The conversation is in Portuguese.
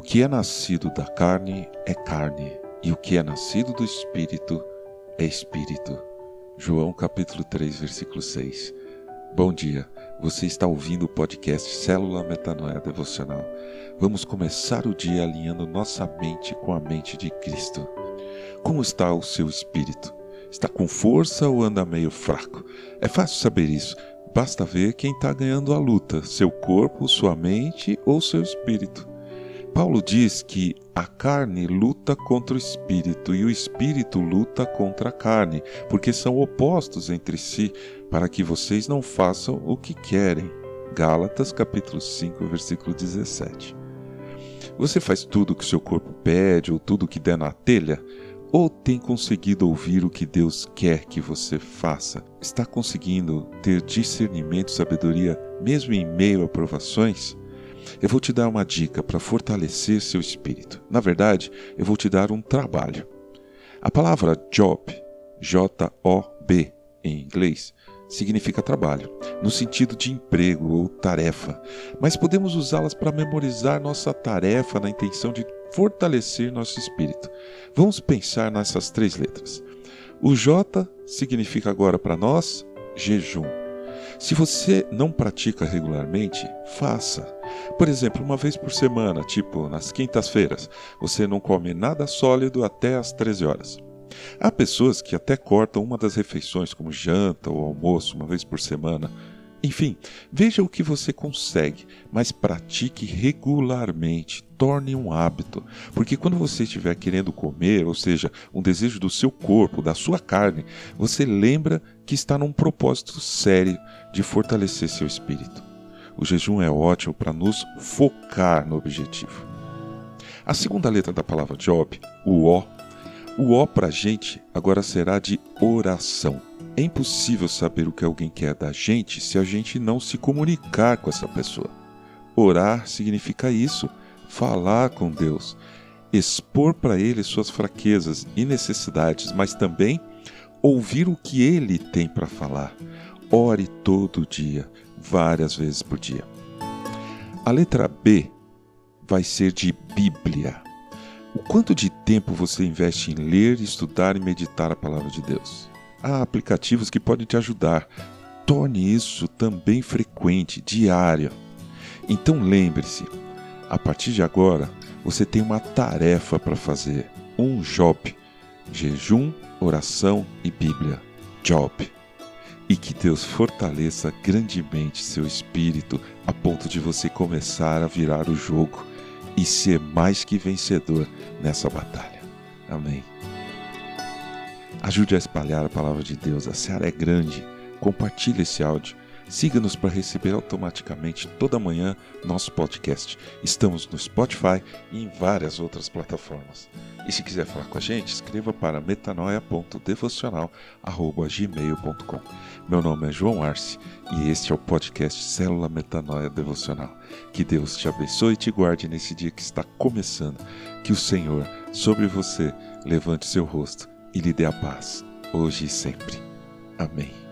O que é nascido da carne é carne, e o que é nascido do espírito é espírito. João capítulo 3, versículo 6. Bom dia. Você está ouvindo o podcast Célula Metanoia Devocional. Vamos começar o dia alinhando nossa mente com a mente de Cristo. Como está o seu espírito? Está com força ou anda meio fraco? É fácil saber isso. Basta ver quem está ganhando a luta: seu corpo, sua mente ou seu espírito. Paulo diz que a carne luta contra o espírito e o espírito luta contra a carne, porque são opostos entre si, para que vocês não façam o que querem. Gálatas capítulo 5, versículo 17. Você faz tudo o que seu corpo pede ou tudo o que der na telha? Ou tem conseguido ouvir o que Deus quer que você faça? Está conseguindo ter discernimento e sabedoria mesmo em meio a provações? Eu vou te dar uma dica para fortalecer seu espírito. Na verdade, eu vou te dar um trabalho. A palavra job, J-O-B em inglês, significa trabalho, no sentido de emprego ou tarefa, mas podemos usá-las para memorizar nossa tarefa na intenção de fortalecer nosso espírito. Vamos pensar nessas três letras. O J significa agora para nós jejum. Se você não pratica regularmente, faça. Por exemplo, uma vez por semana, tipo nas quintas-feiras, você não come nada sólido até às 13 horas. Há pessoas que até cortam uma das refeições, como janta ou almoço, uma vez por semana. Enfim, veja o que você consegue, mas pratique regularmente, torne um hábito, porque quando você estiver querendo comer, ou seja, um desejo do seu corpo, da sua carne, você lembra que está num propósito sério de fortalecer seu espírito. O jejum é ótimo para nos focar no objetivo. A segunda letra da palavra Job, o O, o O para a gente agora será de oração. É impossível saber o que alguém quer da gente se a gente não se comunicar com essa pessoa. Orar significa isso, falar com Deus, expor para Ele suas fraquezas e necessidades, mas também ouvir o que Ele tem para falar. Ore todo dia, várias vezes por dia. A letra B vai ser de Bíblia. O quanto de tempo você investe em ler, estudar e meditar a palavra de Deus? Há aplicativos que podem te ajudar. Torne isso também frequente, diário. Então lembre-se, a partir de agora, você tem uma tarefa para fazer, um job: jejum, oração e Bíblia. Job. E que Deus fortaleça grandemente seu espírito a ponto de você começar a virar o jogo e ser mais que vencedor nessa batalha. Amém. Ajude a espalhar a palavra de Deus. A seara é grande. Compartilhe esse áudio. Siga-nos para receber automaticamente toda manhã nosso podcast. Estamos no Spotify e em várias outras plataformas. E se quiser falar com a gente, escreva para metanoia.devocional.gmail.com Meu nome é João Arce e este é o podcast Célula Metanoia Devocional. Que Deus te abençoe e te guarde nesse dia que está começando. Que o Senhor, sobre você, levante seu rosto e lhe dê a paz, hoje e sempre. Amém.